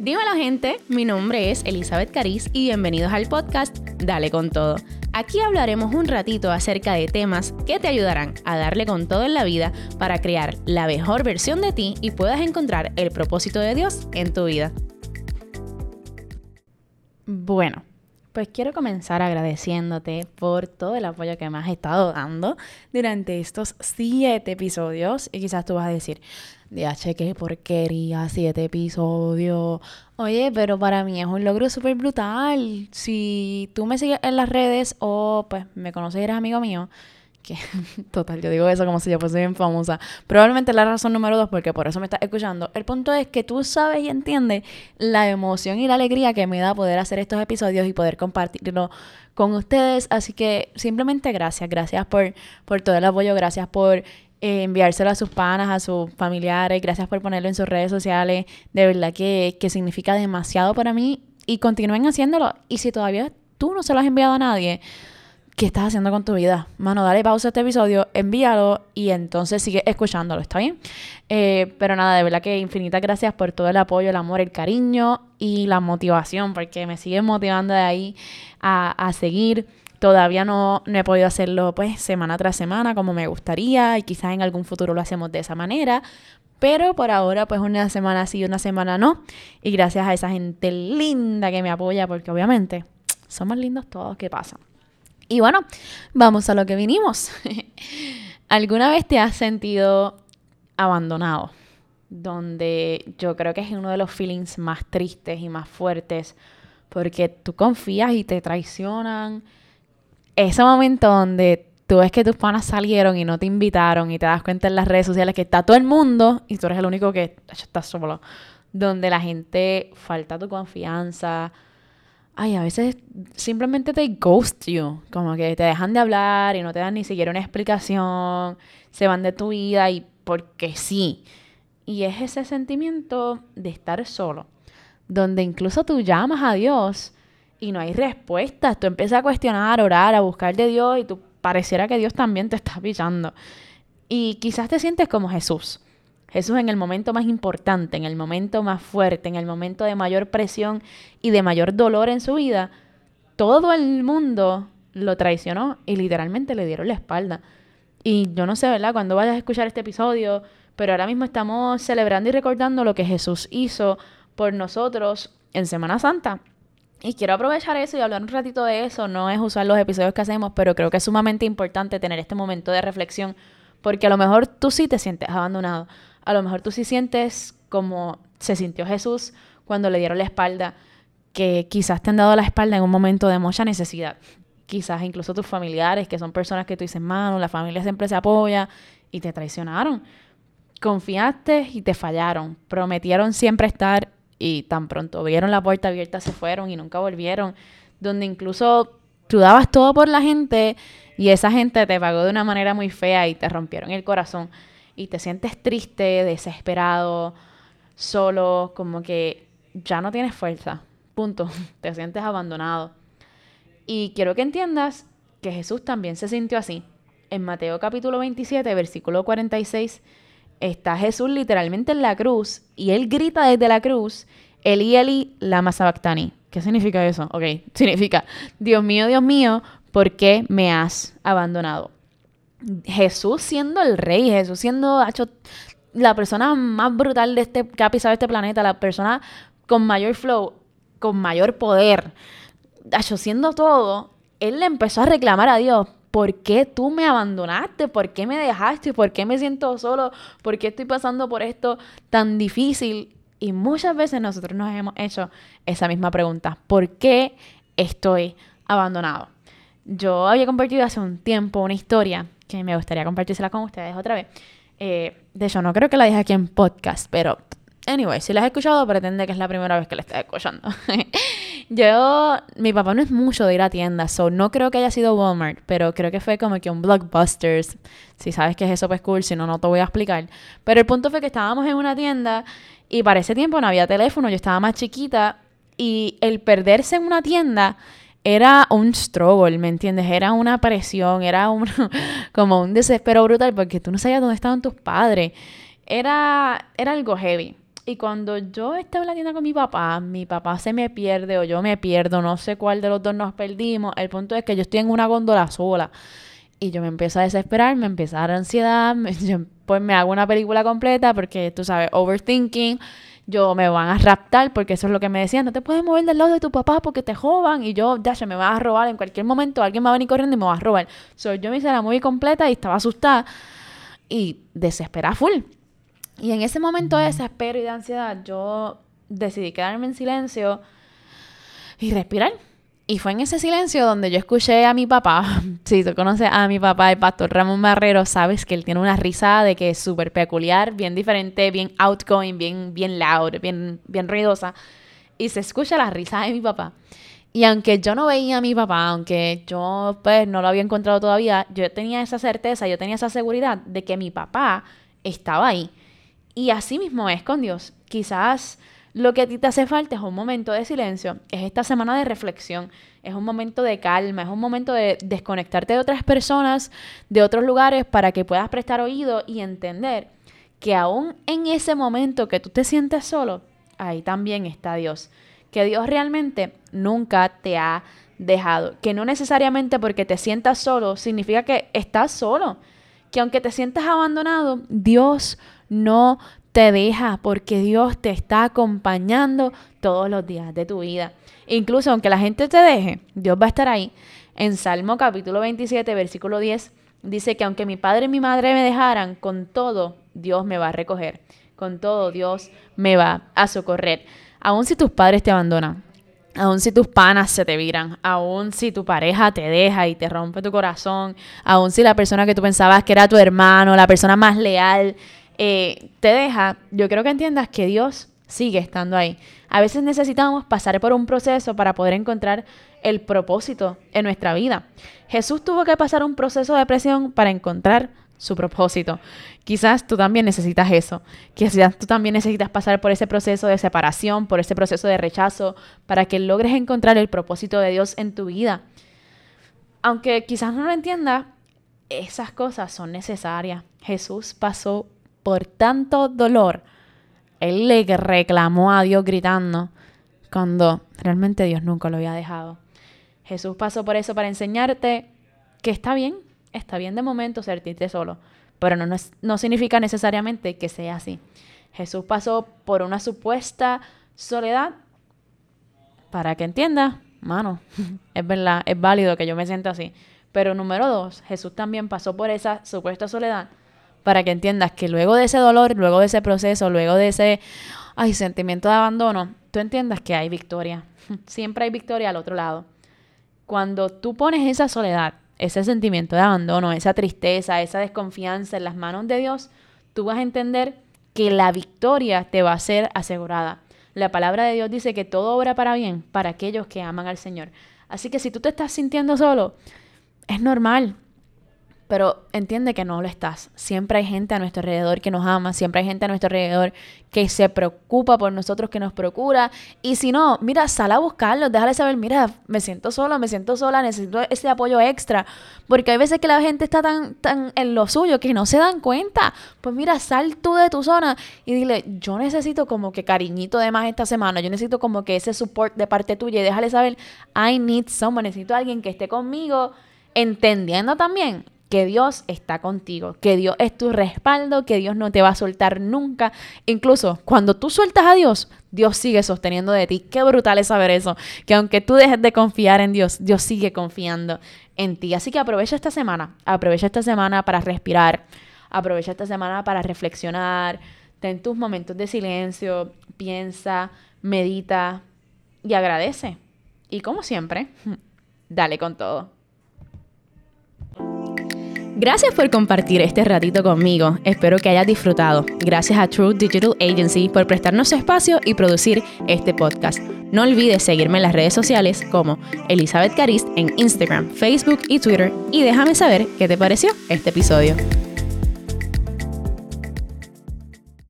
Dímelo gente, mi nombre es Elizabeth Cariz y bienvenidos al podcast Dale con todo. Aquí hablaremos un ratito acerca de temas que te ayudarán a darle con todo en la vida para crear la mejor versión de ti y puedas encontrar el propósito de Dios en tu vida. Bueno, pues quiero comenzar agradeciéndote por todo el apoyo que me has estado dando durante estos siete episodios. Y quizás tú vas a decir, DH, qué porquería, siete episodios. Oye, pero para mí es un logro súper brutal. Si tú me sigues en las redes o pues me conoces y eres amigo mío, que total, yo digo eso como si yo fuese bien famosa. Probablemente la razón número dos, porque por eso me estás escuchando. El punto es que tú sabes y entiendes la emoción y la alegría que me da poder hacer estos episodios y poder compartirlo con ustedes. Así que simplemente gracias, gracias por, por todo el apoyo, gracias por eh, enviárselo a sus panas, a sus familiares, gracias por ponerlo en sus redes sociales. De verdad que, que significa demasiado para mí y continúen haciéndolo. Y si todavía tú no se lo has enviado a nadie, ¿qué estás haciendo con tu vida? Mano, dale pausa a este episodio, envíalo y entonces sigue escuchándolo, ¿está bien? Eh, pero nada, de verdad que infinitas gracias por todo el apoyo, el amor, el cariño y la motivación, porque me siguen motivando de ahí a, a seguir. Todavía no, no, he podido hacerlo pues semana tras semana como me gustaría y quizás en algún futuro lo hacemos de esa manera. Pero por ahora pues una semana sí y una semana no. Y gracias a esa gente linda que me apoya porque obviamente somos lindos todos, ¿qué pasa? Y bueno, vamos a lo que vinimos. ¿Alguna vez te has sentido abandonado? Donde yo creo que es uno de los feelings más tristes y más fuertes porque tú confías y te traicionan. Ese momento donde tú ves que tus panas salieron y no te invitaron y te das cuenta en las redes sociales que está todo el mundo y tú eres el único que está solo. Donde la gente falta tu confianza, ay, a veces simplemente te ghost you, como que te dejan de hablar y no te dan ni siquiera una explicación, se van de tu vida y porque sí. Y es ese sentimiento de estar solo, donde incluso tú llamas a Dios y no hay respuestas, tú empiezas a cuestionar, a orar, a buscar de Dios y tú pareciera que Dios también te está pillando. Y quizás te sientes como Jesús Jesús en el momento más importante, en el momento más fuerte, en el momento de mayor presión y de mayor dolor en su vida, todo el mundo lo traicionó y literalmente le dieron la espalda. Y yo no sé, ¿verdad? Cuando vayas a escuchar este episodio, pero ahora mismo estamos celebrando y recordando lo que Jesús hizo por nosotros en Semana Santa. Y quiero aprovechar eso y hablar un ratito de eso. No es usar los episodios que hacemos, pero creo que es sumamente importante tener este momento de reflexión, porque a lo mejor tú sí te sientes abandonado a lo mejor tú sí sientes como se sintió Jesús cuando le dieron la espalda, que quizás te han dado la espalda en un momento de mucha necesidad. Quizás incluso tus familiares, que son personas que tú dices, mano, la familia siempre se apoya y te traicionaron. Confiaste y te fallaron. Prometieron siempre estar y tan pronto vieron la puerta abierta se fueron y nunca volvieron. Donde incluso tú dabas todo por la gente y esa gente te pagó de una manera muy fea y te rompieron el corazón y te sientes triste, desesperado, solo, como que ya no tienes fuerza. Punto. Te sientes abandonado. Y quiero que entiendas que Jesús también se sintió así. En Mateo capítulo 27, versículo 46, está Jesús literalmente en la cruz y él grita desde la cruz, Eli Eli lama sabactani. ¿Qué significa eso? Ok, significa, Dios mío, Dios mío, ¿por qué me has abandonado? Jesús siendo el rey, Jesús siendo hecho, la persona más brutal de este, que ha pisado este planeta, la persona con mayor flow, con mayor poder, hecho, siendo todo, él le empezó a reclamar a Dios, ¿por qué tú me abandonaste? ¿Por qué me dejaste? ¿Por qué me siento solo? ¿Por qué estoy pasando por esto tan difícil? Y muchas veces nosotros nos hemos hecho esa misma pregunta, ¿por qué estoy abandonado? Yo había compartido hace un tiempo una historia que me gustaría compartírsela con ustedes otra vez. Eh, de hecho, no creo que la dije aquí en podcast, pero anyway, si la has escuchado, pretende que es la primera vez que la estás escuchando. Yo, mi papá no es mucho de ir a tiendas, so no creo que haya sido Walmart, pero creo que fue como que un Blockbusters. Si sabes qué es eso, pues cool, si no, no te voy a explicar. Pero el punto fue que estábamos en una tienda y para ese tiempo no había teléfono, yo estaba más chiquita y el perderse en una tienda era un struggle, ¿me entiendes? Era una presión, era un, como un desespero brutal porque tú no sabías dónde estaban tus padres. Era, era algo heavy. Y cuando yo estaba en la tienda con mi papá, mi papá se me pierde o yo me pierdo, no sé cuál de los dos nos perdimos. El punto es que yo estoy en una góndola sola. Y yo me empiezo a desesperar, me empieza a dar ansiedad, pues me hago una película completa porque tú sabes, overthinking, yo me van a raptar porque eso es lo que me decían, no te puedes mover del lado de tu papá porque te joban y yo, ya se me van a robar en cualquier momento, alguien me va a venir corriendo y me va a robar. So, yo me hice la muy completa y estaba asustada y desesperada full. Y en ese momento de desespero y de ansiedad, yo decidí quedarme en silencio y respirar. Y fue en ese silencio donde yo escuché a mi papá. Si tú conoces a mi papá, el pastor Ramón Barrero, sabes que él tiene una risa de que es súper peculiar, bien diferente, bien outgoing, bien, bien loud, bien, bien ruidosa. Y se escucha la risa de mi papá. Y aunque yo no veía a mi papá, aunque yo pues no lo había encontrado todavía, yo tenía esa certeza, yo tenía esa seguridad de que mi papá estaba ahí. Y así mismo es con Dios. Quizás lo que a ti te hace falta es un momento de silencio, es esta semana de reflexión, es un momento de calma, es un momento de desconectarte de otras personas, de otros lugares, para que puedas prestar oído y entender que aún en ese momento que tú te sientes solo, ahí también está Dios. Que Dios realmente nunca te ha dejado. Que no necesariamente porque te sientas solo significa que estás solo. Que aunque te sientas abandonado, Dios no te deja porque Dios te está acompañando todos los días de tu vida. Incluso aunque la gente te deje, Dios va a estar ahí. En Salmo capítulo 27, versículo 10, dice que aunque mi padre y mi madre me dejaran, con todo Dios me va a recoger. Con todo Dios me va a socorrer. Aun si tus padres te abandonan, aun si tus panas se te viran, aun si tu pareja te deja y te rompe tu corazón, aun si la persona que tú pensabas que era tu hermano, la persona más leal, eh, te deja, yo creo que entiendas que Dios sigue estando ahí. A veces necesitamos pasar por un proceso para poder encontrar el propósito en nuestra vida. Jesús tuvo que pasar un proceso de presión para encontrar su propósito. Quizás tú también necesitas eso. Quizás tú también necesitas pasar por ese proceso de separación, por ese proceso de rechazo, para que logres encontrar el propósito de Dios en tu vida. Aunque quizás no lo entiendas, esas cosas son necesarias. Jesús pasó por tanto dolor, él le reclamó a Dios gritando cuando realmente Dios nunca lo había dejado. Jesús pasó por eso para enseñarte que está bien, está bien de momento sentirte solo, pero no, no significa necesariamente que sea así. Jesús pasó por una supuesta soledad para que entiendas, mano, es verdad, es válido que yo me sienta así. Pero número dos, Jesús también pasó por esa supuesta soledad para que entiendas que luego de ese dolor, luego de ese proceso, luego de ese ay, sentimiento de abandono, tú entiendas que hay victoria. Siempre hay victoria al otro lado. Cuando tú pones esa soledad, ese sentimiento de abandono, esa tristeza, esa desconfianza en las manos de Dios, tú vas a entender que la victoria te va a ser asegurada. La palabra de Dios dice que todo obra para bien para aquellos que aman al Señor. Así que si tú te estás sintiendo solo, es normal. Pero entiende que no lo estás. Siempre hay gente a nuestro alrededor que nos ama, siempre hay gente a nuestro alrededor que se preocupa por nosotros, que nos procura. Y si no, mira, sal a buscarlos, déjale saber, mira, me siento sola, me siento sola, necesito ese apoyo extra. Porque hay veces que la gente está tan, tan en lo suyo que no se dan cuenta. Pues mira, sal tú de tu zona y dile, yo necesito como que cariñito de más esta semana, yo necesito como que ese support de parte tuya y déjale saber, I need someone, necesito alguien que esté conmigo, entendiendo también que Dios está contigo, que Dios es tu respaldo, que Dios no te va a soltar nunca. Incluso cuando tú sueltas a Dios, Dios sigue sosteniendo de ti. Qué brutal es saber eso, que aunque tú dejes de confiar en Dios, Dios sigue confiando en ti. Así que aprovecha esta semana, aprovecha esta semana para respirar, aprovecha esta semana para reflexionar, ten tus momentos de silencio, piensa, medita y agradece. Y como siempre, dale con todo. Gracias por compartir este ratito conmigo. Espero que hayas disfrutado. Gracias a True Digital Agency por prestarnos espacio y producir este podcast. No olvides seguirme en las redes sociales como Elizabeth Carist en Instagram, Facebook y Twitter y déjame saber qué te pareció este episodio.